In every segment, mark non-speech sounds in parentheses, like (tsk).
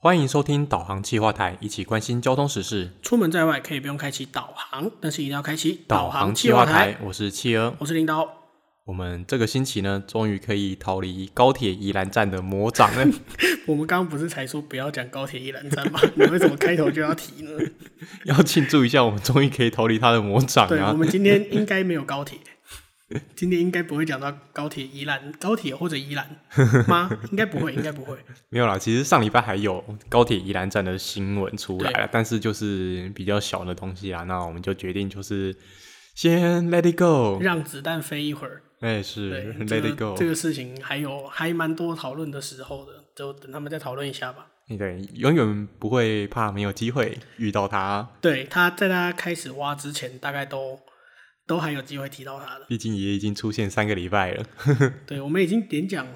欢迎收听导航企划台，一起关心交通时事。出门在外可以不用开启导航，但是一定要开启导航企划台。我是企鹅，我是领导。我们这个星期呢，终于可以逃离高铁宜兰站的魔掌了。(laughs) 我们刚刚不是才说不要讲高铁宜兰站吗？(laughs) 你为什么开头就要提呢？(laughs) 要庆祝一下，我们终于可以逃离他的魔掌啊！对，我们今天应该没有高铁。(laughs) 今天应该不会讲到高铁宜兰，高铁或者宜兰 (laughs) 吗？应该不会，应该不会。没有啦，其实上礼拜还有高铁宜兰站的新闻出来了，但是就是比较小的东西啦。那我们就决定就是先 let it go，让子弹飞一会儿。哎、欸，是对 let it go。这个事情还有还蛮多讨论的时候的，就等他们再讨论一下吧。对，永远不会怕没有机会遇到他。对，他在他开始挖之前，大概都。都还有机会提到他的，毕竟也已经出现三个礼拜了。(laughs) (laughs) 对，我们已经连讲，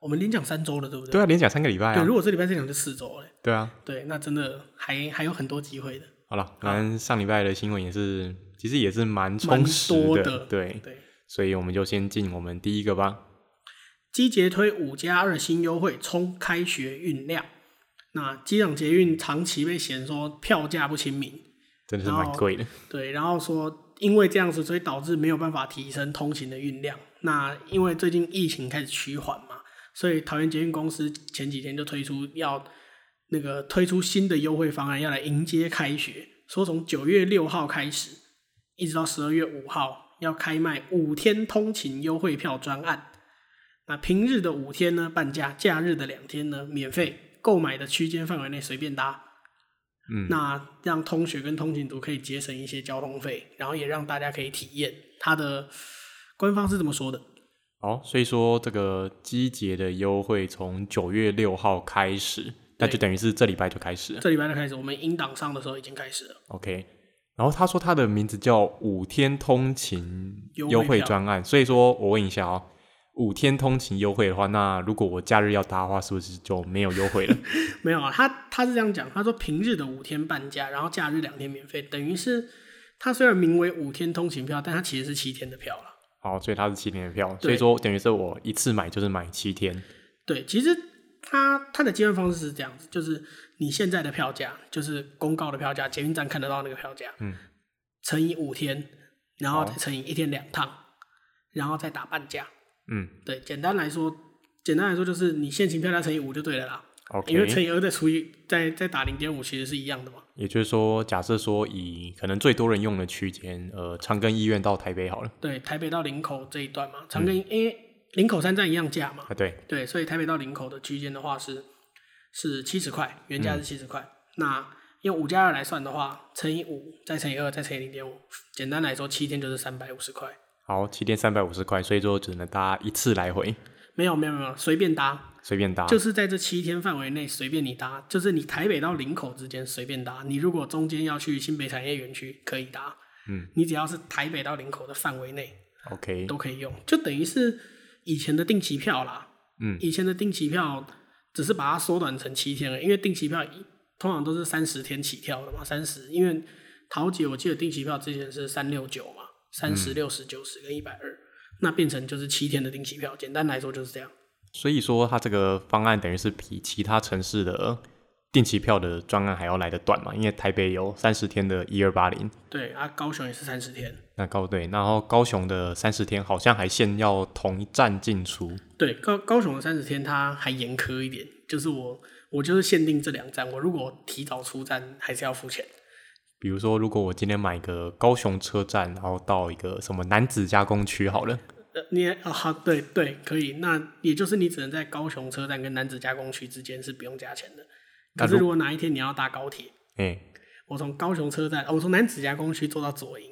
我们连讲三周了，对不对？对啊，连讲三个礼拜啊。对，如果这礼拜再讲就四周了。对啊，对，那真的还还有很多机会的。好了，反正上礼拜的新闻也是，其实也是蛮充实的。的对对，所以我们就先进我们第一个吧。机捷推五加二新优惠，冲开学运量。那机场捷运长期被嫌说票价不亲民，真的是蛮贵的。对，然后说。因为这样子，所以导致没有办法提升通勤的运量。那因为最近疫情开始趋缓嘛，所以桃园捷运公司前几天就推出要那个推出新的优惠方案，要来迎接开学。说从九月六号开始，一直到十二月五号，要开卖五天通勤优惠票专案。那平日的五天呢半价，假日的两天呢免费，购买的区间范围内随便搭。嗯，那让通学跟通勤族可以节省一些交通费，然后也让大家可以体验它的官方是这么说的。好，所以说这个机节的优惠从九月六号开始，那就等于是这礼拜就开始了。这礼拜就开始，我们音档上的时候已经开始了。OK，然后他说他的名字叫五天通勤优惠专案，所以说我问一下哦。五天通勤优惠的话，那如果我假日要搭的话，是不是就没有优惠了？(laughs) 没有啊，他他是这样讲，他说平日的五天半价，然后假日两天免费，等于是他虽然名为五天通勤票，但他其实是七天的票了。好，所以他是七天的票，所以说等于是我一次买就是买七天。对，其实他他的计算方式是这样子，就是你现在的票价就是公告的票价，捷运站看得到那个票价，嗯，乘以五天，然后再乘以一天两趟，然后再打半价。嗯，对，简单来说，简单来说就是你现行票价乘以五就对了啦。OK，因为乘以二再除以再再打零点五，其实是一样的嘛。也就是说，假设说以可能最多人用的区间，呃，长庚医院到台北好了。对，台北到林口这一段嘛，长庚因为林口三站一样价嘛。啊，对。对，所以台北到林口的区间的话是是七十块，原价是七十块。嗯、那用五加二来算的话，乘以五再乘以二再乘以零点五，简单来说，七天就是三百五十块。好，七天三百五十块，所以说只能搭一次来回。没有没有没有，随便搭，随便搭，就是在这七天范围内随便你搭，就是你台北到林口之间随便搭。你如果中间要去新北产业园区，可以搭。嗯，你只要是台北到林口的范围内，OK，都可以用。就等于是以前的定期票啦。嗯，以前的定期票只是把它缩短成七天了，因为定期票通常都是三十天起跳的嘛，三十。因为桃姐我记得定期票之前是三六九嘛。三十六十九十跟一百二，那变成就是七天的定期票。简单来说就是这样。所以说，它这个方案等于是比其他城市的定期票的专案还要来得短嘛？因为台北有三十天的一二八零，对啊，高雄也是三十天。那高对，然后高雄的三十天好像还限要同一站进出。对，高高雄的三十天它还严苛一点，就是我我就是限定这两站，我如果提早出站还是要付钱。比如说，如果我今天买个高雄车站，然后到一个什么南子加工区好了，呃，你啊好，对对，可以。那也就是你只能在高雄车站跟南子加工区之间是不用加钱的。可是如果哪一天你要搭高铁，哎、欸，我从高雄车站，我从南子加工区坐到左营，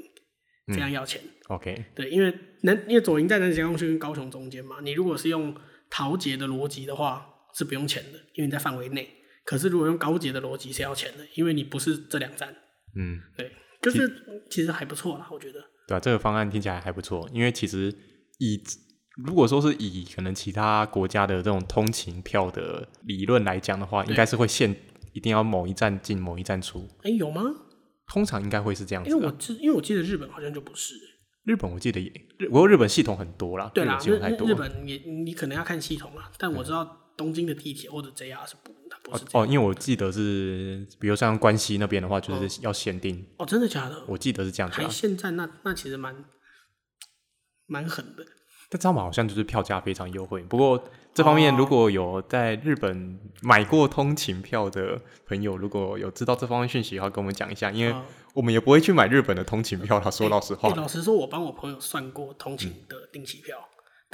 这样要钱。嗯、OK，对，因为南因为左营在南子加工区跟高雄中间嘛，你如果是用桃捷的逻辑的话是不用钱的，因为你在范围内。可是如果用高捷的逻辑是要钱的，因为你不是这两站。嗯，对，就是其实还不错啦，我觉得。对啊，这个方案听起来还不错，因为其实以如果说是以可能其他国家的这种通勤票的理论来讲的话，应该是会限一定要某一站进某一站出。哎，有吗？通常应该会是这样子。因为我记，因为我记得日本好像就不是。日本我记得也，不过日本系统很多啦。对啦，日本系统太多。日本也你可能要看系统啦，但我知道东京的地铁或者 JR 是不，哦，因为我记得是，比如像关西那边的话，就是要限定。哦，真的假的？我记得是这样子，还现在那那其实蛮蛮狠的。但这样好像就是票价非常优惠。不过这方面如果有在日本买过通勤票的朋友，如果有知道这方面讯息的话，跟我们讲一下，因为我们也不会去买日本的通勤票。他说老实话，老实说，我帮我朋友算过通勤的定期票，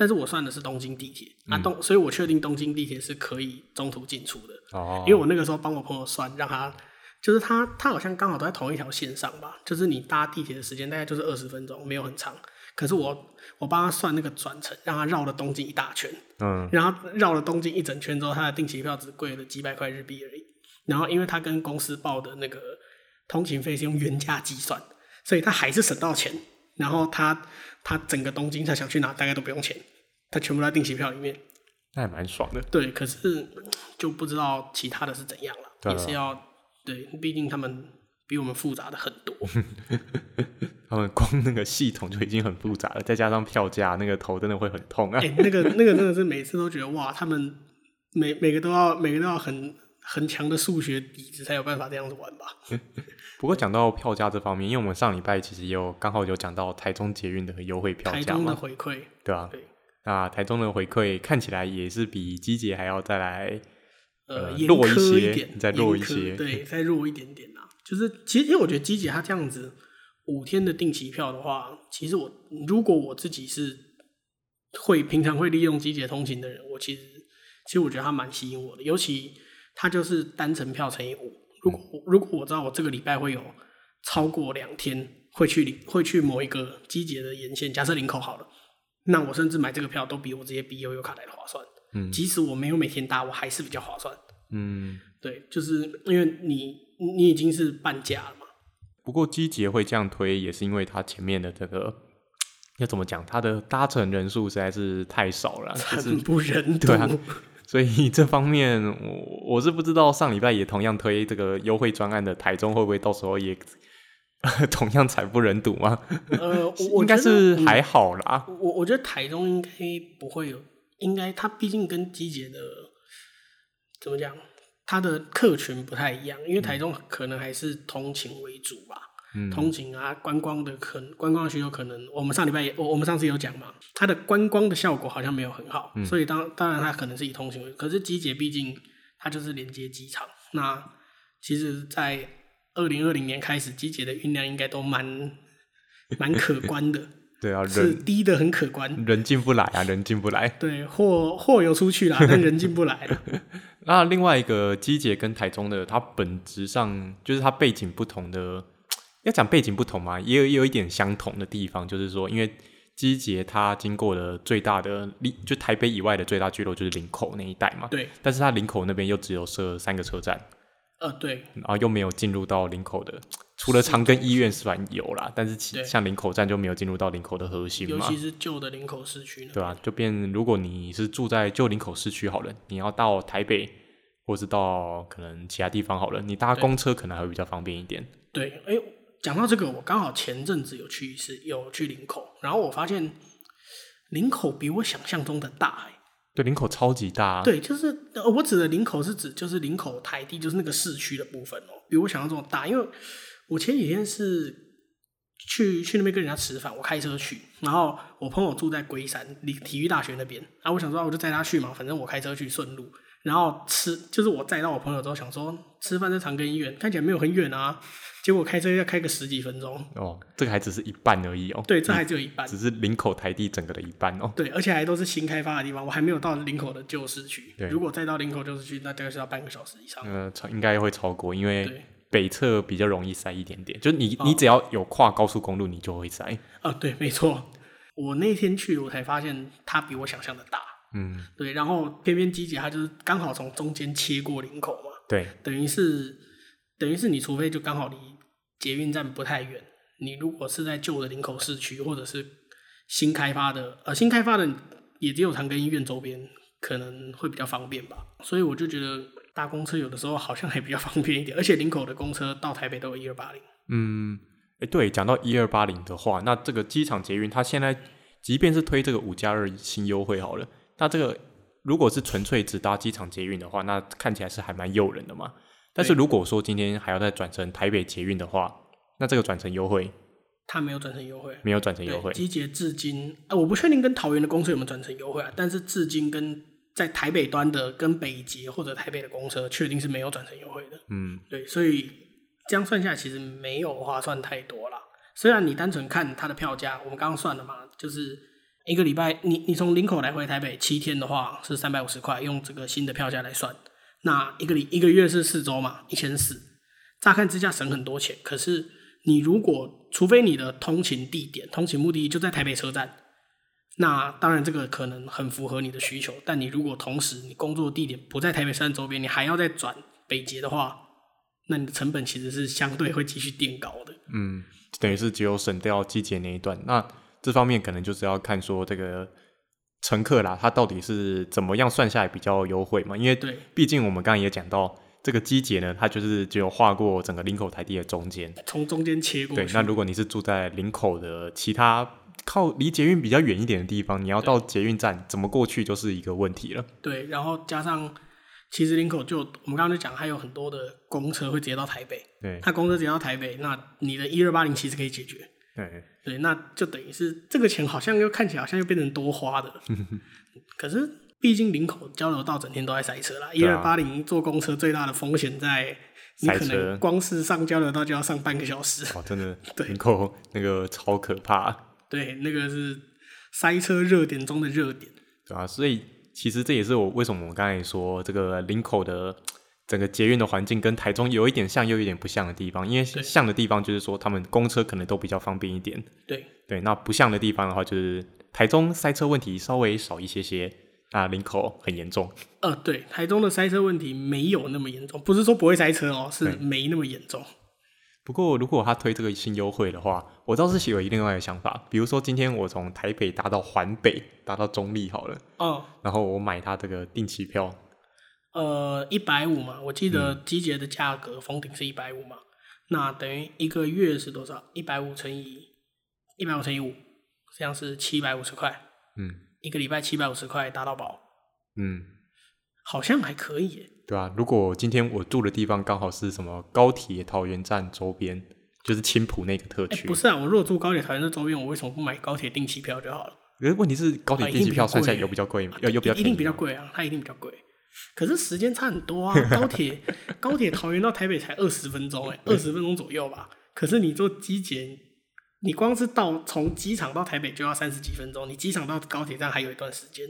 但是我算的是东京地铁啊，东，所以我确定东京地铁是可以中途进出的。哦，因为我那个时候帮我朋友算，让他就是他他好像刚好都在同一条线上吧，就是你搭地铁的时间大概就是二十分钟，没有很长。可是我我帮他算那个转乘，让他绕了东京一大圈，嗯，然后绕了东京一整圈之后，他的定期票只贵了几百块日币而已。然后因为他跟公司报的那个通勤费是用原价计算，所以他还是省到钱。然后他他整个东京他想去哪大概都不用钱，他全部在定期票里面，那也蛮爽的。对，可是就不知道其他的是怎样了，也是要对，毕竟他们。比我们复杂的很多，(laughs) 他们光那个系统就已经很复杂了，再加上票价，那个头真的会很痛啊！欸、那个那个真的是每次都觉得哇，他们每每个都要每个都要很很强的数学底子才有办法这样子玩吧。(laughs) 不过讲到票价这方面，因为我们上礼拜其实也有刚好有讲到台中捷运的优惠票价嘛，台中的回馈，对啊，对，那台中的回馈看起来也是比机捷还要再来呃弱一些，再弱一些，对，(laughs) 再弱一点点啊。就是其实，因为我觉得机捷它这样子五天的定期票的话，其实我如果我自己是会平常会利用机捷通勤的人，我其实其实我觉得它蛮吸引我的，尤其它就是单程票乘以五。如果如果我知道我这个礼拜会有超过两天会去会去某一个机捷的沿线，假设林口好了，那我甚至买这个票都比我直接 B 悠游卡来的划算。嗯，即使我没有每天搭，我还是比较划算。嗯，对，就是因为你。你已经是半价了嘛？不过机捷会这样推，也是因为它前面的这个要怎么讲，它的搭乘人数实在是太少了，惨不忍睹。对啊，(laughs) 所以这方面我我是不知道，上礼拜也同样推这个优惠专案的台中会不会到时候也 (laughs) 同样惨不忍睹吗？呃，我 (laughs) 应该是还好啦。嗯、我我觉得台中应该不会有，应该它毕竟跟机捷的怎么讲？它的客群不太一样，因为台中可能还是通勤为主吧，嗯、通勤啊，观光的可能观光需求可能，我们上礼拜也我我们上次有讲嘛，它的观光的效果好像没有很好，嗯、所以当当然它可能是以通勤为主，可是机捷毕竟它就是连接机场，那其实，在二零二零年开始，机捷的运量应该都蛮 (laughs) 蛮可观的。对啊，人是低的很可观，人进不来啊，人进不来。对，货货有出去了，(laughs) 但人进不来了。(laughs) 那另外一个机捷跟台中的，它本质上就是它背景不同的，(tsk) 要讲背景不同嘛，也有也有一点相同的地方，就是说，因为机捷它经过了最大的，就台北以外的最大聚落就是林口那一带嘛。对。但是它林口那边又只有设三个车站。呃，对。然后又没有进入到林口的。除了长庚医院是算有啦，但是其像林口站就没有进入到林口的核心嘛，尤其是旧的林口市区，对啊，就变如果你是住在旧林口市区好了，你要到台北或是到可能其他地方好了，你搭公车可能还会比较方便一点。对，哎，讲到这个，我刚好前阵子有去一次，有去林口，然后我发现林口比我想象中的大，哎，对，林口超级大，对，就是我指的领口是指就是领口台地，就是那个市区的部分哦，比我想象中的大，因为。我前几天是去去那边跟人家吃饭，我开车去，然后我朋友住在龟山离体育大学那边，然后我想说我就载他去嘛，反正我开车去顺路，然后吃就是我载到我朋友之后想说吃饭在长庚医院，看起来没有很远啊，结果开车要开个十几分钟哦，这个还只是一半而已哦，对，这还只有一半，只是林口台地整个的一半哦，对，而且还都是新开发的地方，我还没有到林口的旧市区，对，如果再到林口旧市区，那大概是要半个小时以上，呃，超应该会超过，因为。北侧比较容易塞一点点，就你你只要有跨高速公路，你就会塞。啊，对，没错。我那天去，我才发现它比我想象的大。嗯，对。然后偏偏机姐她就是刚好从中间切过领口嘛。对。等于是，等于是你除非就刚好离捷运站不太远，你如果是在旧的林口市区，或者是新开发的，呃，新开发的也只有长庚医院周边可能会比较方便吧。所以我就觉得。搭公车有的时候好像还比较方便一点，而且林口的公车到台北都有一二八零。嗯，哎、欸，对，讲到一二八零的话，那这个机场捷运它现在即便是推这个五加二新优惠好了，那这个如果是纯粹只搭机场捷运的话，那看起来是还蛮诱人的嘛。但是如果说今天还要再转乘台北捷运的话，那这个转乘优惠，它没有转乘优惠，没有转乘优惠。机捷至今，呃，我不确定跟桃园的公车有没有转乘优惠啊，但是至今跟在台北端的跟北捷或者台北的公车，确定是没有转乘优惠的。嗯，对，所以这样算下来，其实没有划算太多啦。虽然你单纯看它的票价，我们刚刚算了嘛，就是一个礼拜，你你从林口来回台北七天的话是三百五十块，用这个新的票价来算，那一个礼一个月是四周嘛，一千四，乍看之下省很多钱。可是你如果除非你的通勤地点、通勤目的就在台北车站，那当然这个可能很符合你的需求。但你如果同时你工作地点不在台北车站周边，你还要再转北捷的话，那你的成本其实是相对会继续垫高的。嗯。等于是只有省掉季节那一段，那这方面可能就是要看说这个乘客啦，他到底是怎么样算下来比较优惠嘛？因为对，毕竟我们刚刚也讲到，这个机捷呢，它就是只有划过整个林口台地的中间，从中间切过去。对，那如果你是住在林口的其他靠离捷运比较远一点的地方，你要到捷运站怎么过去就是一个问题了。对，然后加上。其实林口就我们刚刚就讲，还有很多的公车会直接到台北。对，它公车直接到台北，那你的一二八零其实可以解决。对，对，那就等于是这个钱好像又看起来好像又变成多花的。(laughs) 可是毕竟林口交流道整天都在塞车啦，一二八零坐公车最大的风险在你可能光是上交流道就要上半个小时。哦，真的，(laughs) 对，林口那个超可怕。对，那个是塞车热点中的热点。对啊，所以。其实这也是我为什么我刚才说这个林口的整个捷运的环境跟台中有一点像又有一点不像的地方，因为像的地方就是说他们公车可能都比较方便一点。对对，那不像的地方的话，就是台中塞车问题稍微少一些些，啊林口很严重。呃，对，台中的塞车问题没有那么严重，不是说不会塞车哦，是没那么严重。不过，如果他推这个新优惠的话，我倒是有另外一个想法。比如说，今天我从台北搭到环北，搭到中立好了。哦。然后我买他这个定期票。呃，一百五嘛，我记得机捷的价格封顶是一百五嘛。那等于一个月是多少？一百五乘以一百五乘以五，这样是七百五十块。嗯。一个礼拜七百五十块打到饱。嗯。好像还可以耶。对啊，如果今天我住的地方刚好是什么高铁桃园站周边，就是青浦那个特区。不是啊，我如果住高铁桃园站周边，我为什么不买高铁定期票就好了？可是问题是高铁定期票算下来有比较贵吗？有有比较一定比较贵啊，它一定比较贵。可是时间差很多啊，高铁高铁桃园到台北才二十分钟，哎，二十分钟左右吧。可是你坐机捷，你光是到从机场到台北就要三十几分钟，你机场到高铁站还有一段时间，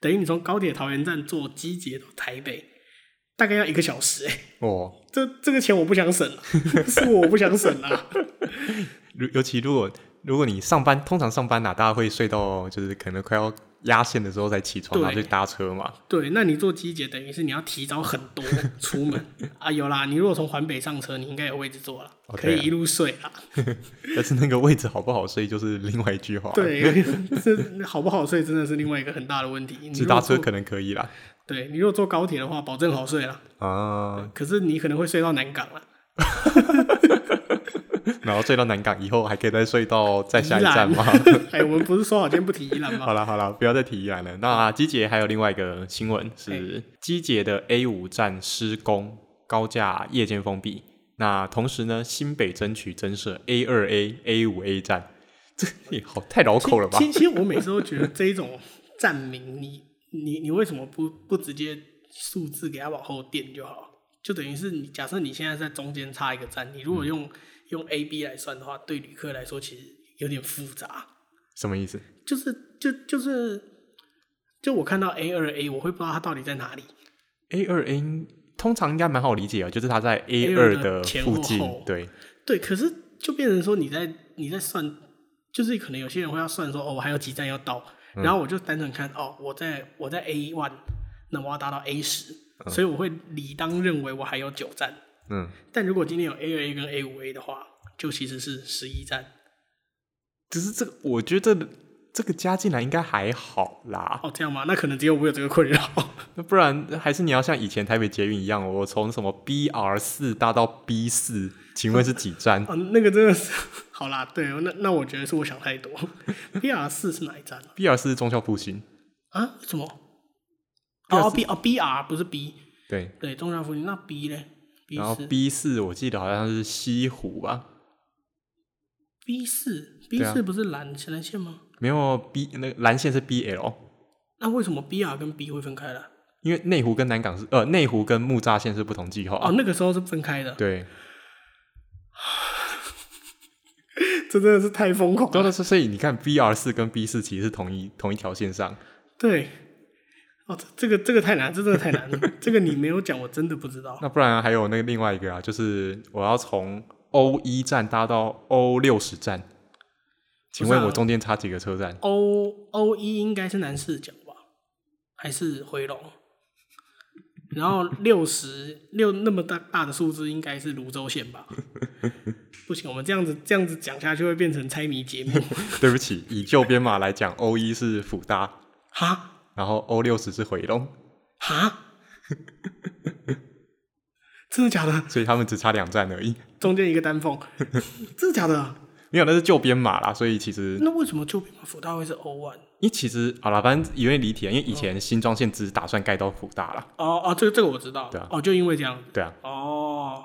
等于你从高铁桃园站坐机捷到台北。大概要一个小时哎、欸，哦，这这个钱我不想省了，(laughs) 是我不想省 (laughs) 了。尤其如果如果你上班，通常上班呐、啊，大家会睡到就是可能快要压线的时候才起床，然后去搭车嘛。对，那你坐机捷等于是你要提早很多出门 (laughs) 啊。有啦，你如果从环北上车，你应该有位置坐了，okay、可以一路睡啦。(laughs) 但是那个位置好不好睡，就是另外一句话。对，这好不好睡真的是另外一个很大的问题。你搭车可能可以啦。对，你如果坐高铁的话，保证好睡啦啊。可是你可能会睡到南港了，(laughs) (laughs) 然后睡到南港以后，还可以再睡到再下一站吗？(laughs) 哎，我们不是说好今天不提宜兰吗？(laughs) 好了好了，不要再提宜兰了。那机捷还有另外一个新闻是，机捷的 A 五站施工高架夜间封闭。那同时呢，新北争取增设 A 二 A、A 五 A 站，这也好太绕口了吧？其实我每次都觉得这一种站名你。你你为什么不不直接数字给它往后垫就好？就等于是你假设你现在在中间插一个站，你如果用、嗯、用 A B 来算的话，对旅客来说其实有点复杂。什么意思？就是就就是就我看到 A 二 A，我会不知道它到底在哪里。A 二 A 通常应该蛮好理解啊，就是它在 A 二的附近。对对，可是就变成说你在你在算，就是可能有些人会要算说哦，我还有几站要到。然后我就单纯看哦，我在我在 A one，那我要达到 A 十，嗯，所以我会理当认为我还有九站。嗯，但如果今天有 A 二 A 跟 A 五 A 的话，就其实是十一站。只是这个，我觉得这个加进来应该还好啦。哦，这样吗？那可能只有我有这个困扰。那不然还是你要像以前台北捷运一样，我从什么 BR 四搭到 B 四，请问是几站？啊，那个真的是。好啦，对，那那我觉得是我想太多。B R 四是哪一站？啊？B R 四是忠孝复兴啊？什么？哦 B 哦 BR 不是 B，对对，中校复兴那 B 嘞？B 然后 B 四我记得好像是西湖吧？B 四 B 四不是蓝蓝线吗？没有 B 那个蓝线是 BL，那为什么 BR 跟 B 会分开了？因为内湖跟南港是呃内湖跟木栅线是不同计划哦，那个时候是分开的。对。(laughs) 这真的是太疯狂了。所以你看，B R 四跟 B 四其实是同一同一条线上。对，哦，这个这个太难，这真的太难了。这个你没有讲，我真的不知道。那不然还有那个另外一个啊，就是我要从 O 一站搭到 O 六十站，请问我中间差几个车站？O O 一应该是南四角吧，还是回龙？然后六十六那么大大的数字，应该是泸州线吧？(laughs) 不行，我们这样子这样子讲下去会变成猜谜节目。对不起，以旧编码来讲，O 一是辅大，哈，然后 O 六十是回龙，哈，(laughs) 真的假的？所以他们只差两站而已，中间一个丹凤，(laughs) 真的假的？没有，那是旧编码啦，所以其实那为什么旧编码福大会是 O one？因为其实好了，反正因为离题啊，因为以前新庄线只是打算盖到福大啦。哦哦，这个这个我知道，对啊，哦，就因为这样，对啊，哦。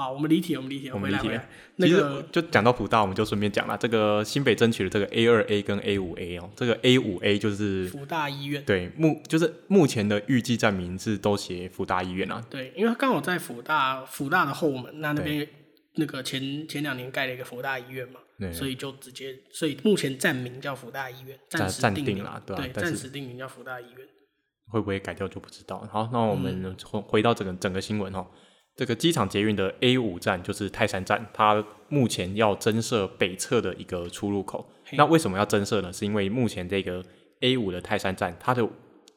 好，我们离题，我们离题，我们离题。那个就讲到福大，我们就顺便讲了这个新北争取的这个 A 二 A 跟 A 五 A 哦，这个 A 五 A 就是福大医院。对，目就是目前的预计站名字都写福大医院啊。对，因为刚好在福大福大的后门，那那边那个前前两年盖了一个福大医院嘛，所以就直接，所以目前站名叫福大医院，暂时定名了，对，暂时定名叫福大医院。会不会改掉就不知道。好，那我们回回到整个整个新闻哦。这个机场捷运的 A 五站就是泰山站，它目前要增设北侧的一个出入口。那为什么要增设呢？是因为目前这个 A 五的泰山站，它的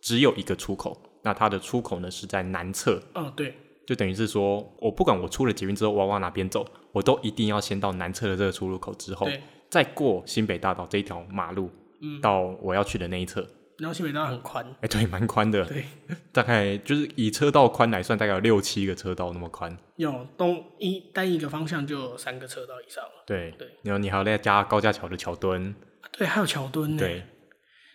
只有一个出口，那它的出口呢是在南侧。哦，对，就等于是说我不管我出了捷运之后我要往哪边走，我都一定要先到南侧的这个出入口之后，再过新北大道这一条马路，嗯，到我要去的那一侧。然后新北大道很宽，哎、欸，对，蛮宽的，对，(laughs) 大概就是以车道宽来算，大概有六七个车道那么宽。有东一单一个方向就有三个车道以上了。对对，然后你还要再加高架桥的桥墩，对，还有桥墩，对，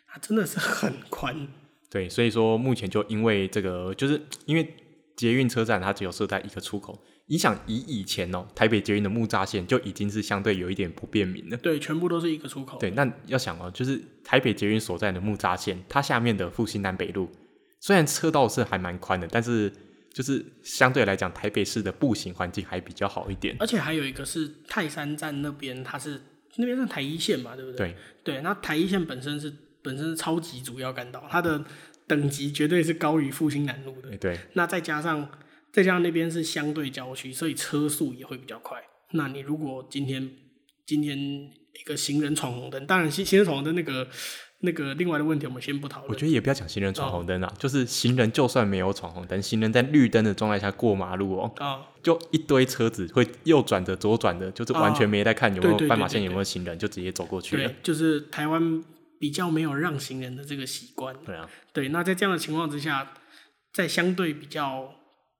它真的是很宽。对，所以说目前就因为这个，就是因为捷运车站它只有设在一个出口。你想以以前哦，台北捷运的木栅线就已经是相对有一点不便民了。对，全部都是一个出口。对，那要想哦，就是台北捷运所在的木栅线，它下面的复兴南北路，虽然车道是还蛮宽的，但是就是相对来讲，台北市的步行环境还比较好一点。而且还有一个是泰山站那边，它是那边是台一线嘛，对不对？对对，那台一线本身是本身是超级主要干道，它的等级绝对是高于复兴南路的。对，那再加上。再加上那边是相对郊区，所以车速也会比较快。那你如果今天今天一个行人闯红灯，当然行行人闯红灯那个那个另外的问题，我们先不讨论。我觉得也不要讲行人闯红灯啊，哦、就是行人就算没有闯红灯，行人在绿灯的状态下过马路哦，哦就一堆车子会右转的、左转的，就是完全没在看有没有斑马线、有没有行人，就直接走过去了。对，就是台湾比较没有让行人的这个习惯。对啊，对。那在这样的情况之下，在相对比较。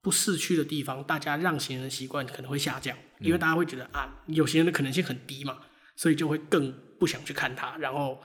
不市区的地方，大家让行人的习惯可能会下降，因为大家会觉得啊，有行人的可能性很低嘛，所以就会更不想去看它，然后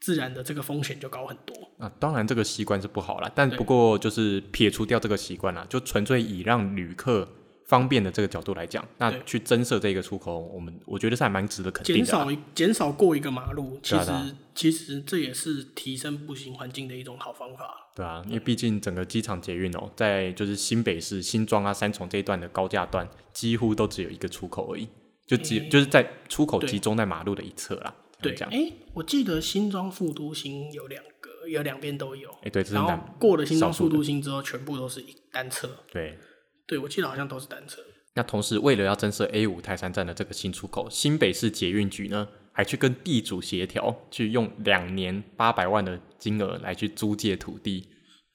自然的这个风险就高很多。啊，当然这个习惯是不好啦，但不过就是撇除掉这个习惯啦，就纯粹以让旅客方便的这个角度来讲，那去增设这个出口，我们我觉得是还蛮值得肯定的。减少减少过一个马路，其实其实这也是提升步行环境的一种好方法。对啊，因为毕竟整个机场捷运哦，在就是新北市新庄啊、三重这一段的高架段，几乎都只有一个出口而已，就只、欸、就是在出口集中在马路的一侧啦。对，哎、欸，我记得新庄副都心有两个，有两边都有。哎、欸，对，然后过了新庄副都心之后，全部都是一单车。对，对，我记得好像都是单车。那同时，为了要增设 A 五泰山站的这个新出口，新北市捷运局呢，还去跟地主协调，去用两年八百万的金额来去租借土地。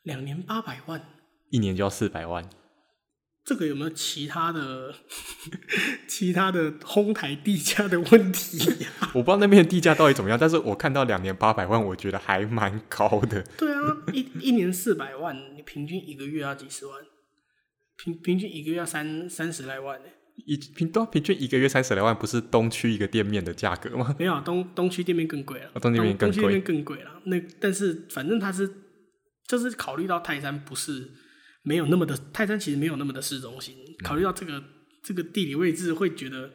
两年八百万，一年就要四百万。这个有没有其他的、其他的哄抬地价的问题呀、啊？(laughs) 我不知道那边的地价到底怎么样，但是我看到两年八百万，我觉得还蛮高的。对啊，一一年四百万，你平均一个月要几十万？平平均一个月要三三十来万呢？一平多平均一个月三十来万，不是东区一个店面的价格吗？没有，东东区店面更贵了。东区店面更贵，东区店面更贵了。那但是反正它是。就是考虑到泰山不是没有那么的，泰山其实没有那么的市中心。考虑到这个、嗯、这个地理位置，会觉得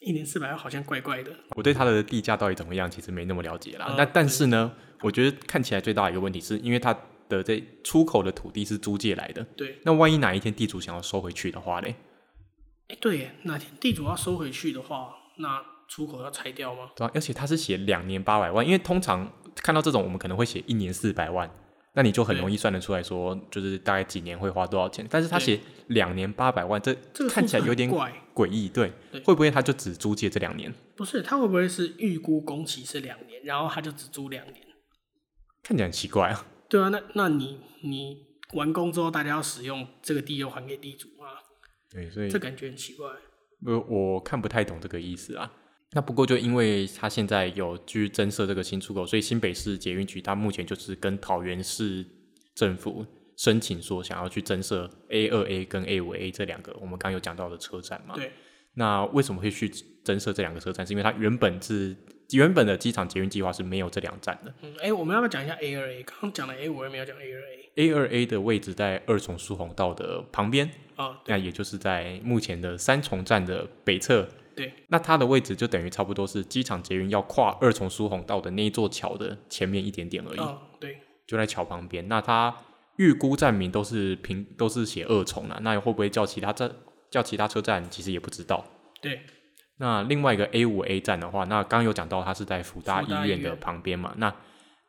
一年四百万好像怪怪的。我对它的地价到底怎么样，其实没那么了解啦。那、嗯、但是呢，我觉得看起来最大的一个问题是因为它的这出口的土地是租借来的。对。那万一哪一天地主想要收回去的话嘞？哎、欸，对，哪天地主要收回去的话，那出口要拆掉吗？对啊，而且他是写两年八百万，因为通常看到这种，我们可能会写一年四百万。那你就很容易算得出来说，就是大概几年会花多少钱。但是他写两年八百万，这这个看起来有点怪诡异，对，会不会他就只租借这两年？不是，他会不会是预估工期是两年，然后他就只租两年？看起来很奇怪啊。对啊，那那你你完工之后，大家要使用这个地又还给地主啊？对，所以这感觉很奇怪。我我看不太懂这个意思啊。那不过就因为他现在有去增设这个新出口，所以新北市捷运局他目前就是跟桃园市政府申请说想要去增设 A 二 A 跟 A 五 A 这两个我们刚刚有讲到的车站嘛。对。那为什么会去增设这两个车站？是因为它原本是原本的机场捷运计划是没有这两站的。嗯，哎、欸，我们要不要讲一下 A 二 A？刚刚讲了 A 五 A，没有讲 A 二 A。A 二 A 的位置在二重疏洪道的旁边啊，那也就是在目前的三重站的北侧。对，那它的位置就等于差不多是机场捷运要跨二重疏洪道的那一座桥的前面一点点而已。哦，对，就在桥旁边。那它预估站名都是平，都是写二重了。那会不会叫其他站，叫其他车站？其实也不知道。对。那另外一个 A 五 A 站的话，那刚刚有讲到它是在福大医院的旁边嘛？那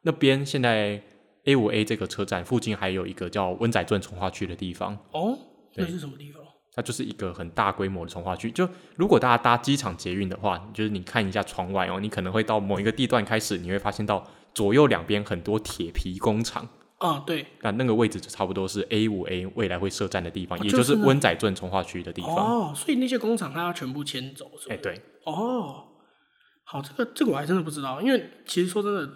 那边现在 A 五 A 这个车站附近还有一个叫温仔镇从化区的地方。哦，那是什么地方？它就是一个很大规模的从化区。就如果大家搭机场捷运的话，就是你看一下窗外哦，你可能会到某一个地段开始，你会发现到左右两边很多铁皮工厂。啊，对。那那个位置就差不多是 A 五 A 未来会设站的地方，也就是温仔镇从化区的地方。哦，所以那些工厂它要全部迁走，是吧？哎、欸，对。哦，好，这个这个我还真的不知道，因为其实说真的，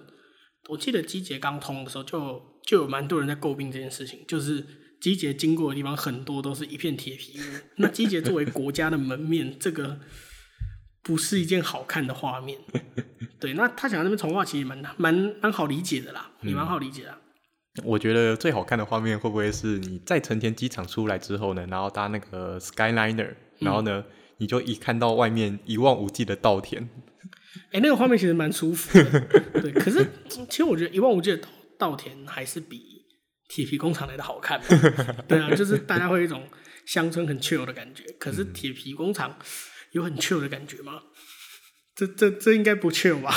我记得机捷刚通的时候就，就就有蛮多人在诟病这件事情，就是。机捷经过的地方很多都是一片铁皮屋，(laughs) 那机捷作为国家的门面，这个不是一件好看的画面。对，那他讲的那边从化其实蛮蛮蛮好理解的啦，也蛮好理解的。我觉得最好看的画面会不会是你在成田机场出来之后呢，然后搭那个 Skyliner，然后呢，嗯、你就一看到外面一望无际的稻田。哎、欸，那个画面其实蛮舒服的。(laughs) 对，可是其实我觉得一望无际的稻田还是比。铁皮工厂来的好看，(laughs) 对啊，就是大家会有一种乡村很 chill 的感觉。可是铁皮工厂有很 chill 的感觉吗？这这这应该不 chill 吧？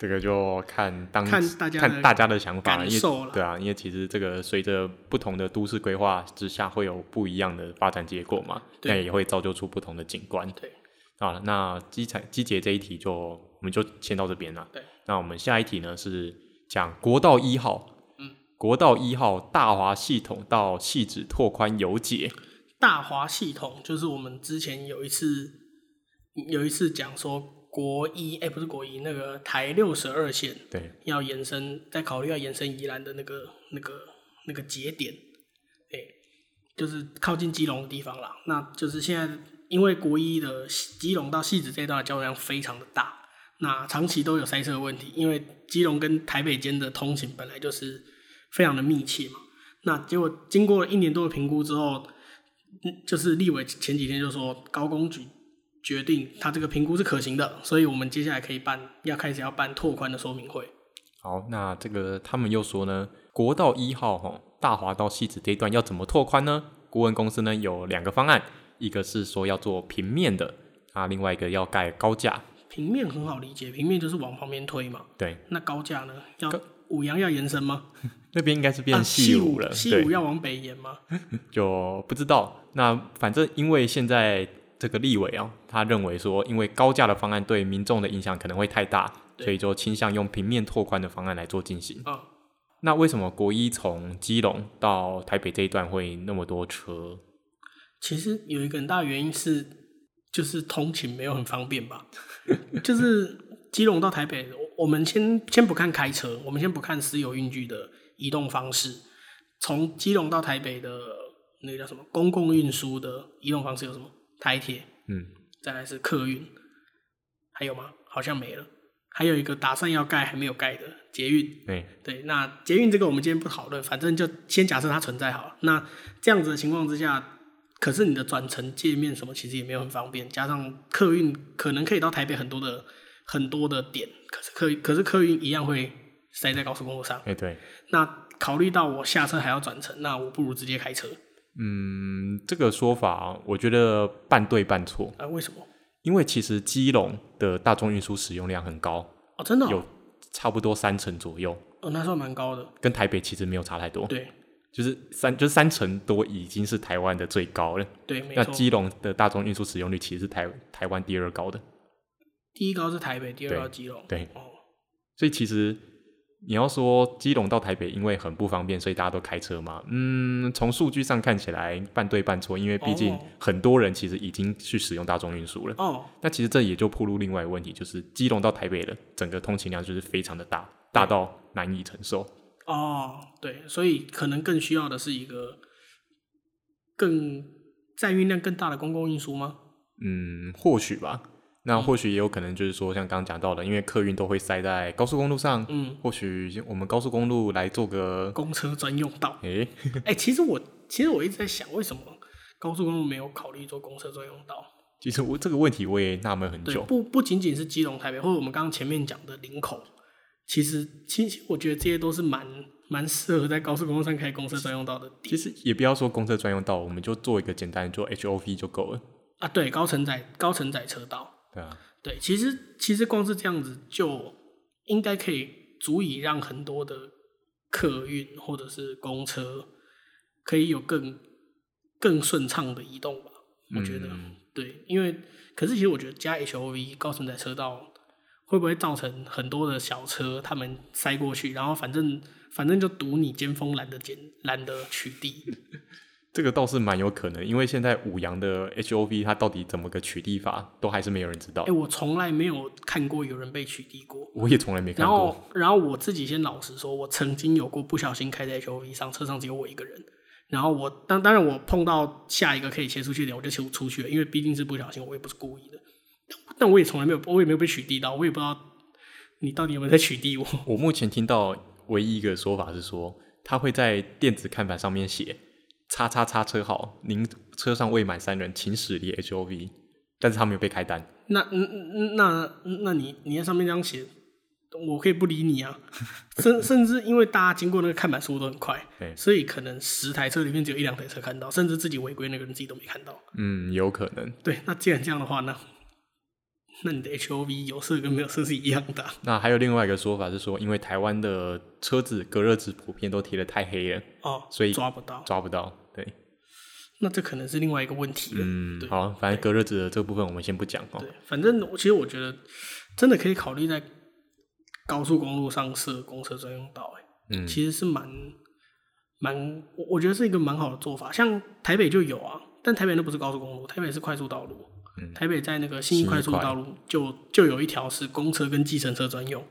这个就看当看大家看大家的想法，了，因为。对啊，因为其实这个随着不同的都市规划之下，会有不一样的发展结果嘛。那也会造就出不同的景观。对啊，那机材机捷这一题就我们就先到这边了。对，那我们下一题呢是讲国道一号。嗯国道一号大华系统到细致拓宽有解。大华系统就是我们之前有一次有一次讲说国一哎、欸、不是国一那个台六十二线对要延伸在考虑要延伸宜兰的那个那个那个节点哎、欸、就是靠近基隆的地方啦。那就是现在因为国一的基隆到戏子这一段的交通量非常的大，那长期都有塞车的问题，因为基隆跟台北间的通勤本来就是。非常的密切嘛，那结果经过了一年多的评估之后，就是立委前几天就说高工局决定他这个评估是可行的，所以我们接下来可以办，要开始要办拓宽的说明会。好，那这个他们又说呢，国道一号哈大华到汐止这一段要怎么拓宽呢？顾问公司呢有两个方案，一个是说要做平面的，啊，另外一个要盖高架。平面很好理解，平面就是往旁边推嘛。对。那高架呢？要五羊要延伸吗？(laughs) 那边应该是变汐五了，汐五要往北延吗？(laughs) 就不知道。那反正因为现在这个立委啊，他认为说，因为高价的方案对民众的影响可能会太大，所以就倾向用平面拓宽的方案来做进行。哦。那为什么国一从基隆到台北这一段会那么多车？其实有一个很大的原因是，就是通勤没有很方便吧？(laughs) 就是基隆到台北，我们先先不看开车，我们先不看私有运具的。移动方式，从基隆到台北的那个叫什么公共运输的移动方式有什么？台铁，嗯，再来是客运，还有吗？好像没了。还有一个打算要盖还没有盖的捷运。对对，那捷运这个我们今天不讨论，反正就先假设它存在好了。那这样子的情况之下，可是你的转乘界面什么其实也没有很方便，加上客运可能可以到台北很多的很多的点，可是客可是客运一样会塞在高速公路上。哎对，那考虑到我下车还要转乘，那我不如直接开车。嗯，这个说法我觉得半对半错。啊、呃，为什么？因为其实基隆的大众运输使用量很高哦，真的、哦、有差不多三成左右哦，那算蛮高的，跟台北其实没有差太多。对，就是三就是三成多已经是台湾的最高了。对。那基隆的大众运输使用率其实是台台湾第二高的，第一高是台北，第二高基隆。对，所以其实。你要说基隆到台北因为很不方便，所以大家都开车嘛？嗯，从数据上看起来半对半错，因为毕竟很多人其实已经去使用大众运输了。哦，那其实这也就暴露另外一个问题，就是基隆到台北的整个通勤量就是非常的大，大到难以承受。哦，对，所以可能更需要的是一个更载运量更大的公共运输吗？嗯，或许吧。那或许也有可能就是说，像刚刚讲到的，因为客运都会塞在高速公路上，嗯，或许我们高速公路来做个公车专用道。哎、欸欸，其实我其实我一直在想，为什么高速公路没有考虑做公车专用道？其实我这个问题我也纳闷很久。不不仅仅是基隆、台北，或者我们刚刚前面讲的林口，其实其实我觉得这些都是蛮蛮适合在高速公路上开公车专用道的。其实也不要说公车专用道，我们就做一个简单的做 HOV 就够了。啊，对，高承载高承载车道。对啊，对，其实其实光是这样子就应该可以足以让很多的客运或者是公车可以有更更顺畅的移动吧？我觉得，嗯、对，因为可是其实我觉得加 HOV 高承载车道会不会造成很多的小车他们塞过去，然后反正反正就堵你尖峰懒得捡懒得取缔。(laughs) 这个倒是蛮有可能，因为现在五羊的 HOV 它到底怎么个取缔法，都还是没有人知道。哎、欸，我从来没有看过有人被取缔过。我也从来没看过。然后，然后我自己先老实说，我曾经有过不小心开在 HOV 上，车上只有我一个人。然后我当当然我碰到下一个可以切出去的点，我就切出去了，因为毕竟是不小心，我也不是故意的。但我也从来没有，我也没有被取缔到，我也不知道你到底有没有在取缔我。(laughs) 我目前听到唯一一个说法是说，他会在电子看板上面写。叉叉叉车号，您车上未满三人，请驶离 HOV。但是他没有被开单。那嗯那那你你在上面这样写，我可以不理你啊。(laughs) 甚甚至因为大家经过那个看板速度都很快，所以可能十台车里面只有一两台车看到，甚至自己违规那个人自己都没看到。嗯，有可能。对，那既然这样的话，那那你的 HOV 有色跟没有色是一样的。那还有另外一个说法是说，因为台湾的车子隔热纸普遍都贴的太黑了，哦，所以抓不到，抓不到。对，那这可能是另外一个问题了。嗯，对好，反正隔热纸的这个部分我们先不讲哦。对，反正我其实我觉得真的可以考虑在高速公路上设公车专用道，嗯，其实是蛮蛮，我我觉得是一个蛮好的做法。像台北就有啊，但台北那不是高速公路，台北是快速道路。嗯，台北在那个新义快速道路就就有一条是公车跟计程车专用。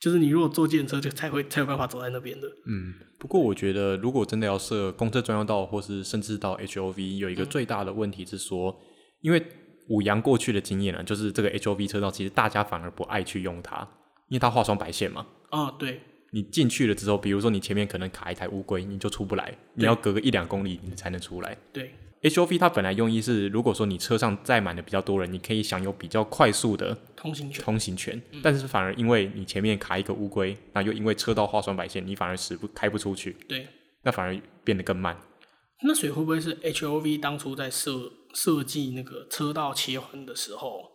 就是你如果坐计程车，就才会才有办法走在那边的。嗯，不过我觉得，如果真的要设公车专用道，或是甚至到 HOV，有一个最大的问题是说，嗯、因为五羊过去的经验呢，就是这个 HOV 车道其实大家反而不爱去用它，因为它画双白线嘛。啊、哦，对。你进去了之后，比如说你前面可能卡一台乌龟，你就出不来，你要隔个一两公里你才能出来。对。HOV 它本来用意是，如果说你车上载满的比较多人，你可以享有比较快速的通行权。通行权，但是反而因为你前面卡一个乌龟，那又因为车道画双白线，你反而驶不开不出去。对，那反而变得更慢。那所以会不会是 HOV 当初在设设计那个车道切换的时候，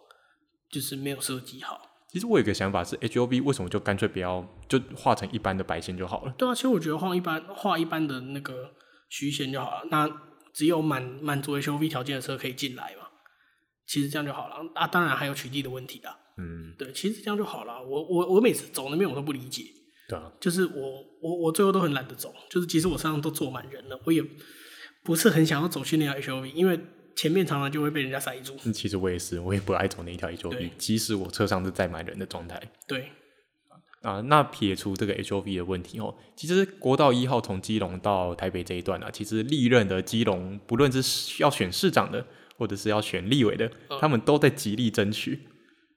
就是没有设计好？其实我有一个想法是，HOV 为什么就干脆不要就画成一般的白线就好了？对啊，其实我觉得画一般画一般的那个虚线就好了。那只有满满足 HOV 条件的车可以进来嘛？其实这样就好了啊！当然还有取缔的问题啊。嗯，对，其实这样就好了。我我我每次走那边我都不理解。对啊。就是我我我最后都很懒得走，就是其实我身上都坐满人了，我也不是很想要走去那条 HOV，因为前面常常就会被人家塞住。其实我也是，我也不爱走那一条 HOV，即使我车上是载满人的状态。对。啊，那撇除这个 HOV 的问题哦，其实国道一号从基隆到台北这一段啊，其实历任的基隆，不论是要选市长的，或者是要选立委的，嗯、他们都在极力争取。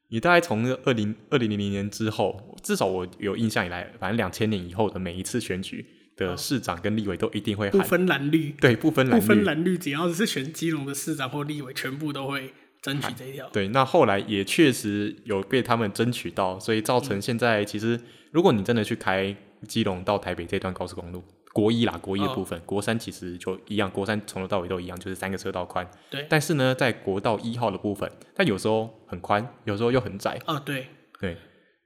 你大概从二零二零零零年之后，至少我有印象以来，反正两千年以后的每一次选举的市长跟立委都一定会喊不分蓝绿，对，不分蓝绿，不分蓝绿，只要是选基隆的市长或立委，全部都会争取这一条。对，那后来也确实有被他们争取到，所以造成现在其实，如果你真的去开基隆到台北这段高速公路。国一啦，国一的部分，哦、国三其实就一样，国三从头到尾都一样，就是三个车道宽。对。但是呢，在国道一号的部分，它有时候很宽，有时候又很窄。啊、哦，对。对，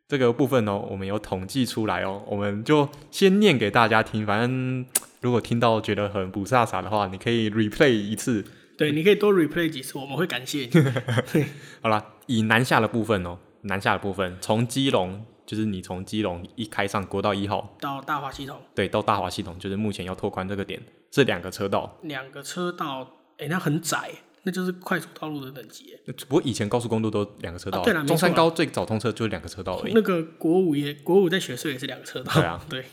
这个部分呢，我们有统计出来哦，我们就先念给大家听。反正 (tsk) 如果听到觉得很不飒飒的话，你可以 replay 一次。对，你可以多 replay 几次，我们会感谢你。(laughs) 好啦，以南下的部分哦，南下的部分从基隆。就是你从基隆一开上国道一号到大华系统，对，到大华系统，就是目前要拓宽这个点，这两个车道。两个车道，哎、欸，那很窄，那就是快速道路的等级。不过以前高速公路都两个车道，啊、对了，中山高最早通车就是两个车道而已。那个国五也，国五在雪隧也是两个车道。对啊，对。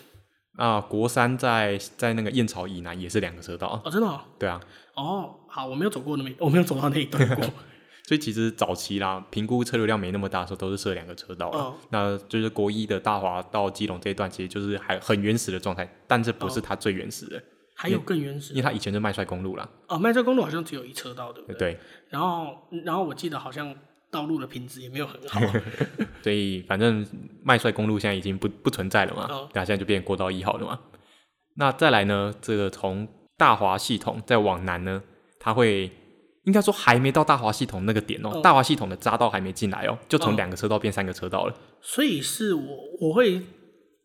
啊，国三在在那个燕巢以南也是两个车道。哦，真的、哦？对啊。哦，好，我没有走过那么，(laughs) 我没有走到那一段过。(laughs) 所以其实早期啦，评估车流量没那么大的时候，都是设两个车道。哦。那就是国一的大华到基隆这一段，其实就是还很原始的状态，但这不是它最原始的。还有更原始的。因为它以前是麦帅公路啦。哦，麦帅公路好像只有一车道，对不对？对。然后，然后我记得好像道路的品质也没有很好。(laughs) (laughs) 所以反正麦帅公路现在已经不不存在了嘛。哦。那现在就变国道一号了嘛。那再来呢？这个从大华系统再往南呢，它会。应该说还没到大华系统那个点哦，哦大华系统的匝道还没进来哦，就从两个车道变三个车道了。所以是我我会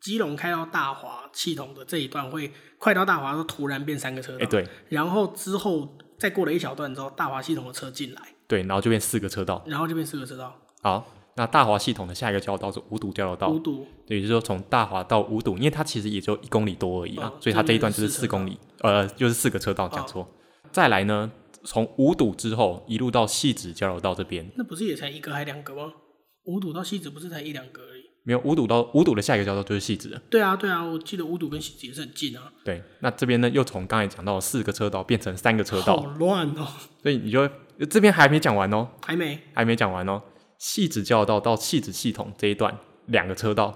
基隆开到大华系统的这一段会快到大华时候突然变三个车道，哎对，然后之后再过了一小段之后，大华系统的车进来，对，然后就变四个车道，然后就变四个车道。好，那大华系统的下一个交流道是五堵交流道，五堵，对，也就是说从大华到五堵，因为它其实也就一公里多而已啊，所以它这一段就是四公里，呃，就是四个车道，讲错。再来呢？从五堵之后一路到细子交流道这边，那不是也才一个还两个吗？五堵到细子不是才一两个？没有，五堵到五堵的下一个交流道就是戏子了。对啊，对啊，我记得五堵跟戏子也是很近啊。对，那这边呢又从刚才讲到四个车道变成三个车道，好乱哦。所以你就这边还没讲完哦，还没，还没讲完哦。戏子交道到戏子系统这一段两个车道，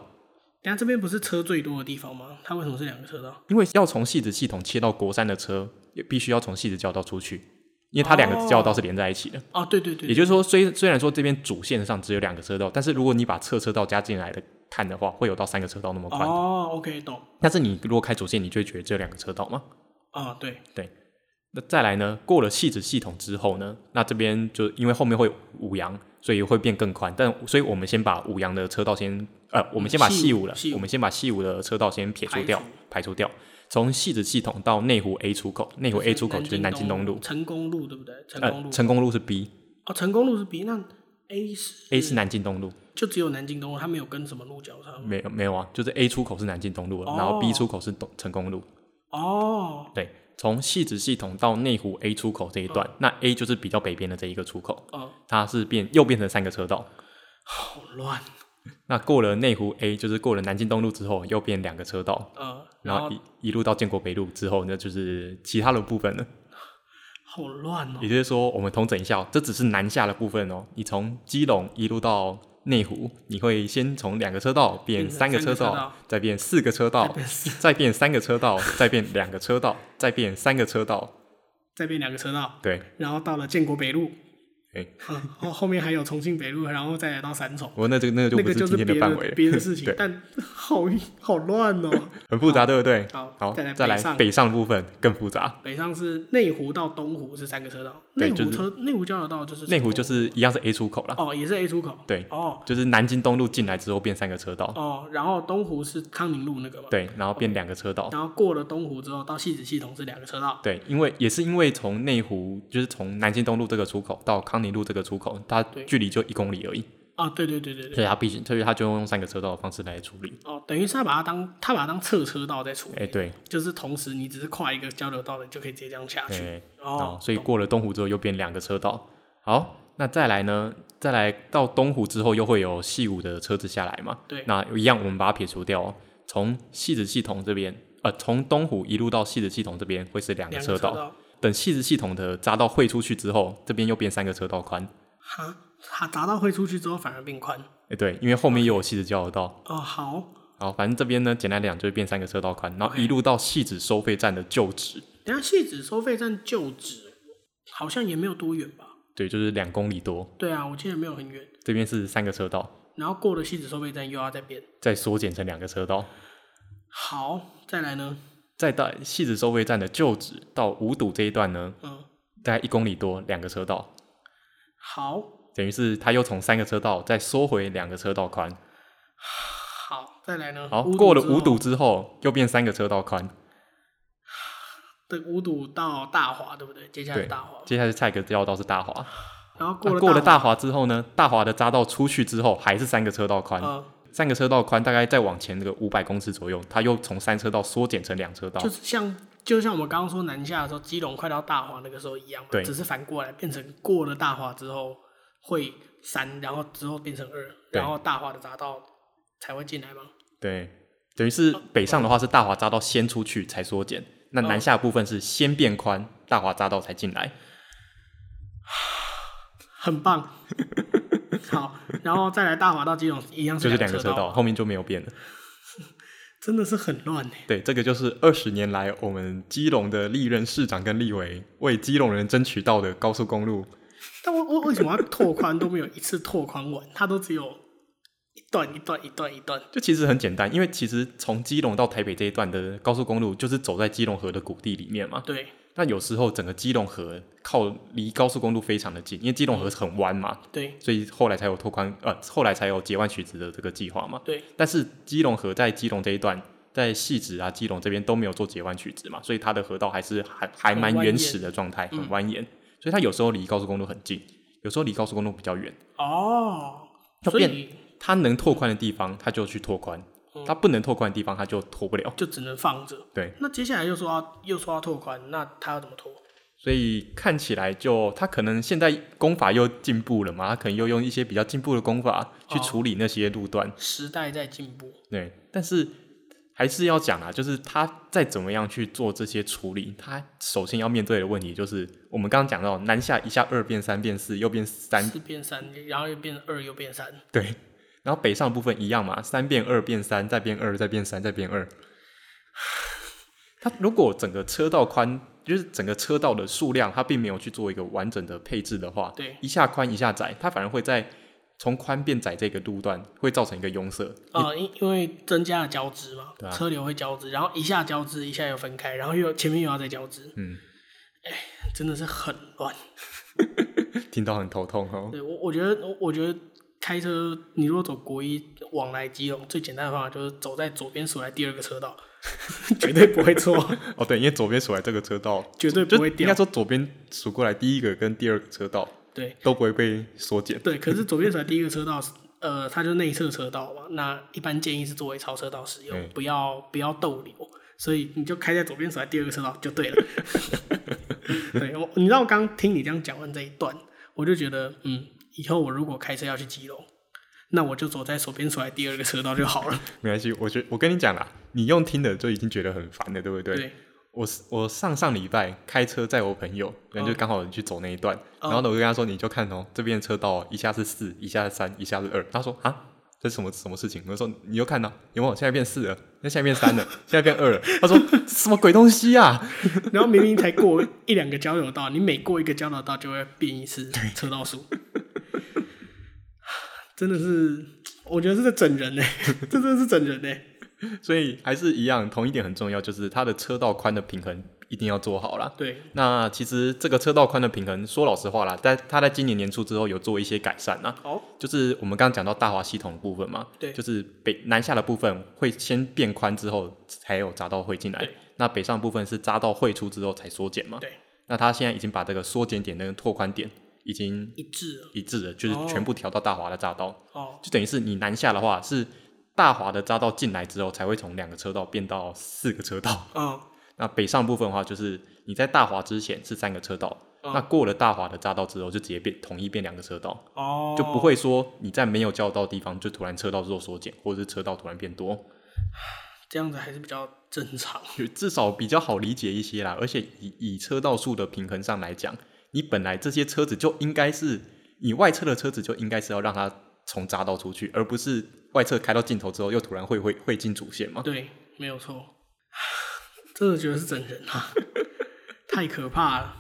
等下这边不是车最多的地方吗？它为什么是两个车道？因为要从戏子系统切到国三的车，也必须要从戏子交道出去。因为它两个交流道是连在一起的哦，对对对，也就是说，虽虽然说这边主线上只有两个车道，但是如果你把侧车道加进来的看的话，会有到三个车道那么宽哦。OK，懂。但是你如果开主线，你就会觉得只有两个车道吗？啊，对对。那再来呢？过了细子系统之后呢？那这边就因为后面会有五羊，所以会变更宽。但所以我们先把五羊的车道先呃，我们先把细五了，我们先把细五的车道先撇除掉，排除掉。从汐止系统到内湖 A 出口，内湖 A 出口就是南京东路，成功路对不对？成功路，呃，成功路是 B。哦，成功路是 B，那 A 是 A 是南京东路，就只有南京东路，它没有跟什么路交叉。没有没有啊，就是 A 出口是南京东路，哦，然后 B 出口是东成功路。哦，对，从汐止系统到内湖 A 出口这一段，哦，那 A 就是比较北边的这一个出口，哦，它是变又变成三个车道，好乱。那过了内湖 A，就是过了南京东路之后，又变两个车道。嗯，然后一一路到建国北路之后，那就是其他的部分了。(laughs) 好乱哦！也就是说，我们统整一下，这只是南下的部分哦。你从基隆一路到内湖，你会先从两个车道变三个车道，车道再变四个车道，再变三个车道，再变两个车道，再变三个车道，再变两个车道。对，然后到了建国北路。哎、(laughs) 嗯，后后面还有重庆北路，然后再来到三重。我那这个那个就不是今天的范围了，别的事情。但 (laughs) 好好乱哦，(laughs) 很复杂，对不对？好，好，再来再来北上部分更复杂。北上是内湖到东湖是三个车道，内湖车内湖交流道就是内湖就是一样是 A 出口了。哦，也是 A 出口。对，哦，就是南京东路进来之后变三个车道。哦，然后东湖是康宁路那个嘛？对，然后变两个车道。然后过了东湖之后到戏子系统是两个车道。对，因为也是因为从内湖就是从南京东路这个出口到康宁路这个出口。它距离就一公里而已啊！对对对对对，所以它必须，所以它就用三个车道的方式来处理。哦，等于是他把它当他把它当侧车道在处理。哎，对，就是同时你只是跨一个交流道的，你就可以直接这样下去。哦，所以过了东湖之后又变两个车道。好，那再来呢？再来到东湖之后又会有细五的车子下来嘛？对，那一样我们把它撇除掉，从汐止系统这边，呃，从东湖一路到汐止系统这边会是两个车道。等汐止系统的匝道汇出去之后，这边又变三个车道宽。哈，它匝道会出去之后反而变宽。哎、欸，对，因为后面又有细子交流道。哦，好。好，反正这边呢，简单来讲就是变三个车道宽，然后一路到细子收费站的旧址。等下细子收费站旧址好像也没有多远吧？对，就是两公里多。对啊，我记得没有很远。这边是三个车道，然后过了细子收费站又要再变，再缩减成两个车道。好，再来呢？再到细子收费站的旧址到五堵这一段呢，嗯，大概一公里多，两个车道。好，等于是它又从三个车道再缩回两个车道宽。好，再来呢？好，过了五堵之后又变三个车道宽。对，五堵到大华，对不对？接下来是大华，接下来是下一个交道是大华。然后过了、啊、过了大华之后呢，大华的匝道出去之后还是三个车道宽。嗯三个车道宽，大概再往前那个五百公尺左右，它又从三车道缩减成两车道。就是像，就像我们刚刚说南下的时候，基隆快到大华那个时候一样，对，只是反过来变成过了大华之后会三，然后之后变成二，然后大华的匝道才会进来吗？对，等于是北上的话是大华匝道先出去才缩减，那南下的部分是先变宽，大华匝道才进来。(sighs) 很棒。(laughs) 好，然后再来大华到基隆一样是两个车道，后面就没有变了。(laughs) 真的是很乱呢。对，这个就是二十年来我们基隆的历任市长跟立委为基隆人争取到的高速公路。但我我为什么要拓宽都没有一次拓宽完？它都只有一段一段一段一段。就其实很简单，因为其实从基隆到台北这一段的高速公路就是走在基隆河的谷地里面嘛。对。那有时候整个基隆河靠离高速公路非常的近，因为基隆河是很弯嘛，对，所以后来才有拓宽，呃，后来才有截弯取直的这个计划嘛，对。但是基隆河在基隆这一段，在汐止啊、基隆这边都没有做截弯取直嘛，所以它的河道还是还还蛮原始的状态，很蜿蜒、嗯，所以它有时候离高速公路很近，有时候离高速公路比较远。哦，所以它能拓宽的地方，它就去拓宽。它不能拓宽的地方，它就拓不了，就只能放着。对，那接下来又说要又说要拓宽，那它要怎么拓？所以看起来就它可能现在功法又进步了嘛，它可能又用一些比较进步的功法去处理那些路段。哦，时代在进步，对，但是还是要讲啊，就是他再怎么样去做这些处理，他首先要面对的问题就是我们刚刚讲到南下一下二变三变四又变三，四变三，然后又变二又变三，对。然后北上部分一样嘛，三变二变三，再变二，再变三，再变二。它如果整个车道宽，就是整个车道的数量，它并没有去做一个完整的配置的话，对，一下宽一下窄，它反而会在从宽变窄这个路段会造成一个拥塞。啊，因因为增加了交织嘛，车流会交织，然后一下交织，一下又分开，然后又前面又要再交织，嗯，哎，真的是很乱，(laughs) 听到很头痛哦。对我，我觉得，我我觉得。开车，你如果走国一往来基隆，最简单的方法就是走在左边数来第二个车道，(laughs) 绝对不会错。(laughs) 哦，对，因为左边数来这个车道绝对不会掉。应该说左边数过来第一个跟第二个车道，对，都不会被缩减。对，可是左边数来第一个车道，(laughs) 呃，它就内侧车道嘛，那一般建议是作为超车道使用，嗯、不要不要逗留，所以你就开在左边数来第二个车道就对了。(laughs) 对，我你知道我刚听你这样讲完这一段，我就觉得嗯。以后我如果开车要去基隆，那我就走在左边出来第二个车道就好了。(laughs) 没关系，我觉我跟你讲啦，你用听的就已经觉得很烦了，对不对？对。我我上上礼拜开车载我朋友，然后就刚好去走那一段，哦、然后呢我就跟他说，你就看哦，这边的车道一下是四，一下是三，一下是二。他说啊，这是什么什么事情？我说你又看到有没有？现在变四了，那现在变三了，现在变二了。他说什么鬼东西啊？(laughs) 然后明明才过一两个交流道，你每过一个交流道就会变一次车道数。(sighs) 真的是，我觉得是在整人呢，(laughs) 这真的是整人呢。(laughs) 所以还是一样，同一点很重要，就是它的车道宽的平衡一定要做好啦。对，那其实这个车道宽的平衡，说老实话啦，在它在今年年初之后有做一些改善啦。哦，就是我们刚刚讲到大华系统的部分嘛，对，就是北南下的部分会先变宽之后才有匝道会进来，那北上部分是匝道会出之后才缩减嘛。对，那它现在已经把这个缩减点跟拓宽点。已经一致了，一致了，就是全部调到大华的匝道，哦，就等于是你南下的话，是大华的匝道进来之后，才会从两个车道变到四个车道，嗯，(laughs) 那北上部分的话，就是你在大华之前是三个车道，哦，那过了大华的匝道之后，就直接变统一变两个车道，哦，就不会说你在没有交道的地方就突然车道做缩减，或者是车道突然变多，这样子还是比较正常，(laughs) 至少比较好理解一些啦，而且以以车道数的平衡上来讲。你本来这些车子就应该是你外侧的车子就应该是要让它从匝道出去，而不是外侧开到尽头之后又突然会会会进主线嘛？对，没有错。(sighs) 真的觉得是整人啊，(laughs) 太可怕了。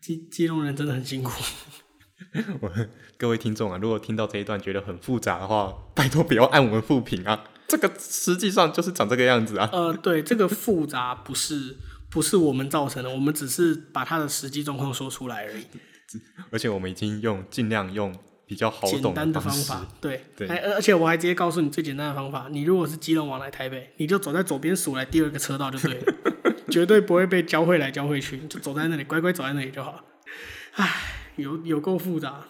基基隆人真的很辛苦。(laughs) 我各位听众啊，如果听到这一段觉得很复杂的话，拜托不要按我们复评啊。这个实际上就是长这个样子啊。呃，对，这个复杂不是不是我们造成的，我们只是把它的实际状况说出来而已。(laughs) 而且我们已经用尽量用比较好懂的简单的方法，对对。而且我还直接告诉你最简单的方法，你如果是基隆往来台北，你就走在左边数来第二个车道就对了，(laughs) 绝对不会被交汇来交汇去，就走在那里，乖乖走在那里就好。唉，有有够复杂。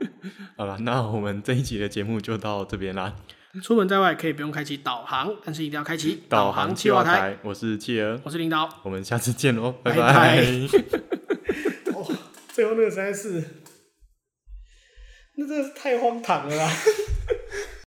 (laughs) 好了，那我们这一集的节目就到这边啦。出门在外可以不用开启导航，但是一定要开启导航企划台。我是企鹅，我是领导，我们下次见喽，拜拜。拜拜 (laughs) 哦，最后那个实在是，那真的是太荒唐了啦。